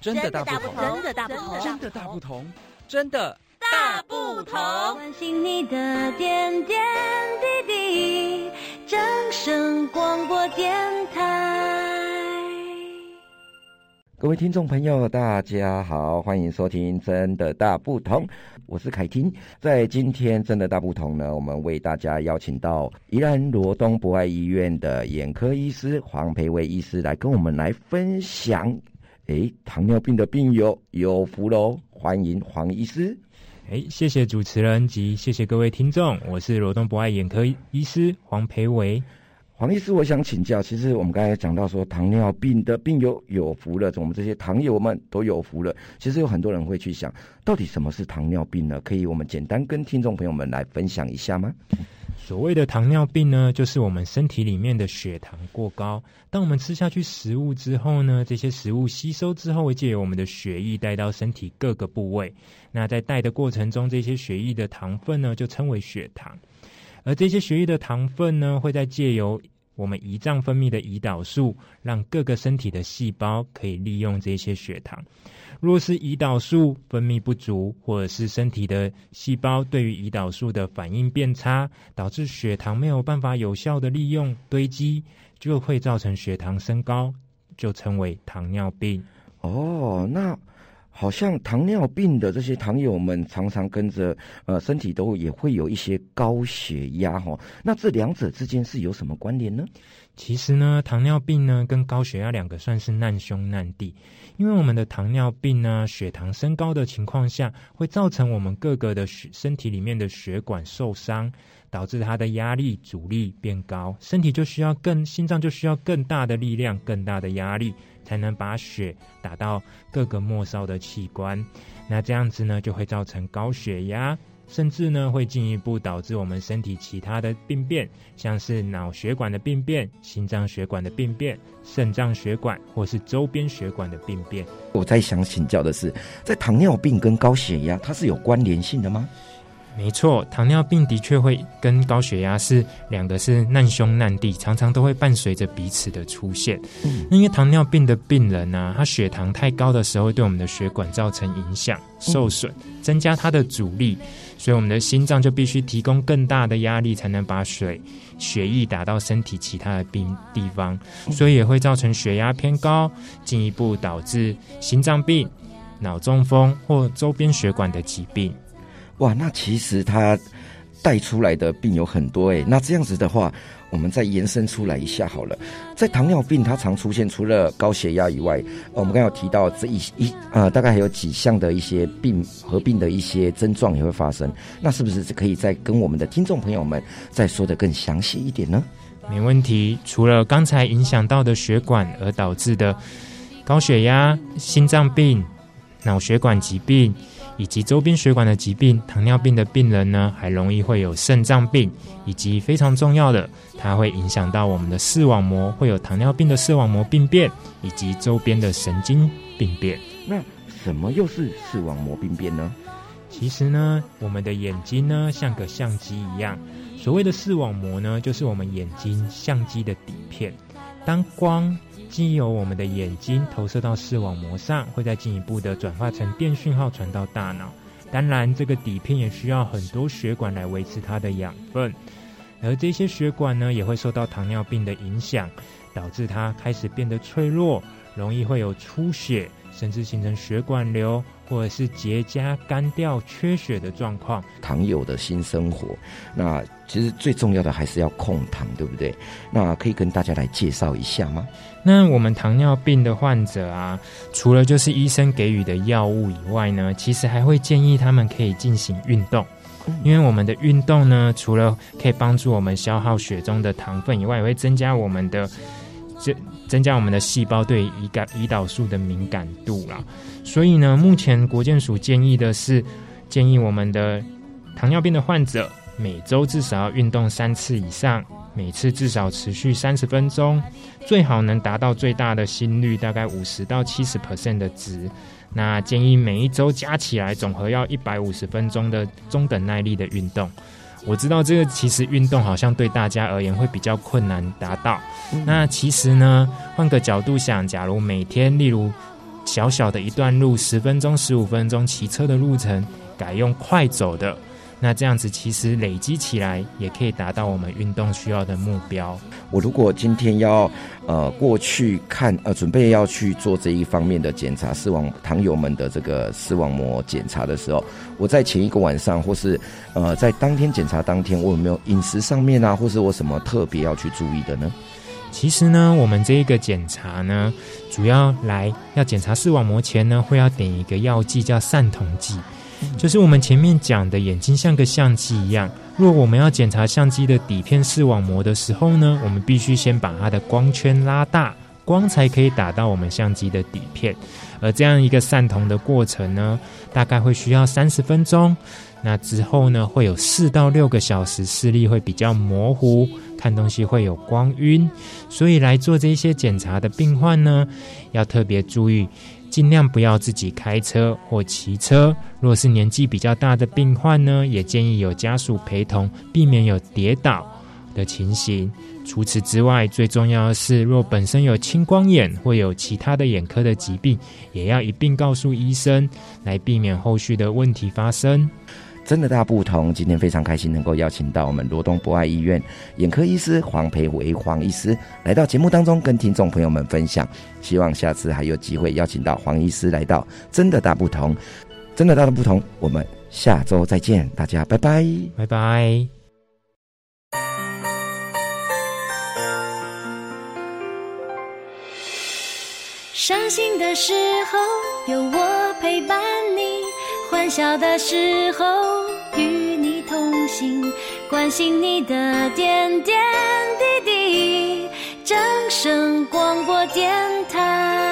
真的大不同，真的大不同，真的大不同，真的大不同。关心你的点点滴滴，掌声广播电台。各位听众朋友，大家好，欢迎收听《真的大不同》，我是凯婷。在今天《真的大不同》呢，我们为大家邀请到宜兰罗东博爱医院的眼科医师黄培维医师来跟我们来分享。诶，糖尿病的病友有福喽！欢迎黄医师。诶，谢谢主持人及谢谢各位听众，我是罗东博爱眼科医师黄培维。黄医师，我想请教，其实我们刚才讲到说，糖尿病的病友有福了，我们这些糖友们都有福了。其实有很多人会去想，到底什么是糖尿病呢？可以我们简单跟听众朋友们来分享一下吗？所谓的糖尿病呢，就是我们身体里面的血糖过高。当我们吃下去食物之后呢，这些食物吸收之后，会借由我们的血液带到身体各个部位。那在带的过程中，这些血液的糖分呢，就称为血糖。而这些血液的糖分呢，会在借由我们胰脏分泌的胰岛素，让各个身体的细胞可以利用这些血糖。若是胰岛素分泌不足，或者是身体的细胞对于胰岛素的反应变差，导致血糖没有办法有效的利用堆积，就会造成血糖升高，就称为糖尿病。哦，那。好像糖尿病的这些糖友们常常跟着呃身体都也会有一些高血压哈，那这两者之间是有什么关联呢？其实呢，糖尿病呢跟高血压两个算是难兄难弟，因为我们的糖尿病呢血糖升高的情况下，会造成我们各个的血身体里面的血管受伤，导致它的压力阻力变高，身体就需要更心脏就需要更大的力量，更大的压力。才能把血打到各个末梢的器官，那这样子呢，就会造成高血压，甚至呢会进一步导致我们身体其他的病变，像是脑血管的病变、心脏血管的病变、肾脏血管或是周边血管的病变。我在想请教的是，在糖尿病跟高血压，它是有关联性的吗？没错，糖尿病的确会跟高血压是两个是难兄难弟，常常都会伴随着彼此的出现。嗯，因为糖尿病的病人呢、啊，他血糖太高的时候，对我们的血管造成影响、受损，增加它的阻力，所以我们的心脏就必须提供更大的压力，才能把水血液打到身体其他的病地方，所以也会造成血压偏高，进一步导致心脏病、脑中风或周边血管的疾病。哇，那其实他带出来的病有很多诶。那这样子的话，我们再延伸出来一下好了。在糖尿病，它常出现除了高血压以外，我们刚有提到这一一呃，大概还有几项的一些病合并的一些症状也会发生。那是不是可以再跟我们的听众朋友们再说的更详细一点呢？没问题。除了刚才影响到的血管而导致的高血压、心脏病、脑血管疾病。以及周边血管的疾病，糖尿病的病人呢，还容易会有肾脏病，以及非常重要的，它会影响到我们的视网膜，会有糖尿病的视网膜病变，以及周边的神经病变。那什么又是视网膜病变呢？其实呢，我们的眼睛呢，像个相机一样，所谓的视网膜呢，就是我们眼睛相机的底片，当光。经由我们的眼睛投射到视网膜上，会再进一步的转化成电讯号传到大脑。当然，这个底片也需要很多血管来维持它的养分，而这些血管呢，也会受到糖尿病的影响，导致它开始变得脆弱，容易会有出血，甚至形成血管瘤。或者是结痂、干掉、缺血的状况，糖友的新生活。那其实最重要的还是要控糖，对不对？那可以跟大家来介绍一下吗？那我们糖尿病的患者啊，除了就是医生给予的药物以外呢，其实还会建议他们可以进行运动，因为我们的运动呢，除了可以帮助我们消耗血中的糖分以外，也会增加我们的增增加我们的细胞对胰感胰岛素的敏感度啦。所以呢，目前国健署建议的是，建议我们的糖尿病的患者每周至少要运动三次以上，每次至少持续三十分钟，最好能达到最大的心率，大概五十到七十 percent 的值。那建议每一周加起来总和要一百五十分钟的中等耐力的运动。我知道这个其实运动好像对大家而言会比较困难达到。那其实呢，换个角度想，假如每天，例如小小的一段路，十分钟、十五分钟骑车的路程，改用快走的。那这样子其实累积起来，也可以达到我们运动需要的目标。我如果今天要呃过去看呃准备要去做这一方面的检查，视网糖友们的这个视网膜检查的时候，我在前一个晚上或是呃在当天检查当天，我有没有饮食上面啊，或是我什么特别要去注意的呢？其实呢，我们这一个检查呢，主要来要检查视网膜前呢，会要点一个药剂叫散瞳剂。就是我们前面讲的，眼睛像个相机一样。若我们要检查相机的底片视网膜的时候呢，我们必须先把它的光圈拉大，光才可以打到我们相机的底片。而这样一个散瞳的过程呢，大概会需要三十分钟。那之后呢，会有四到六个小时视力会比较模糊，看东西会有光晕。所以来做这些检查的病患呢，要特别注意。尽量不要自己开车或骑车。若是年纪比较大的病患呢，也建议有家属陪同，避免有跌倒的情形。除此之外，最重要的是，若本身有青光眼或有其他的眼科的疾病，也要一并告诉医生，来避免后续的问题发生。真的大不同，今天非常开心能够邀请到我们罗东博爱医院眼科医师黄培维黄医师来到节目当中，跟听众朋友们分享。希望下次还有机会邀请到黄医师来到真的大不同，真的大的不同。我们下周再见，大家拜拜，拜拜。伤心的时候有我陪伴你。欢笑的时候与你同行，关心你的点点滴滴。掌声广播电台。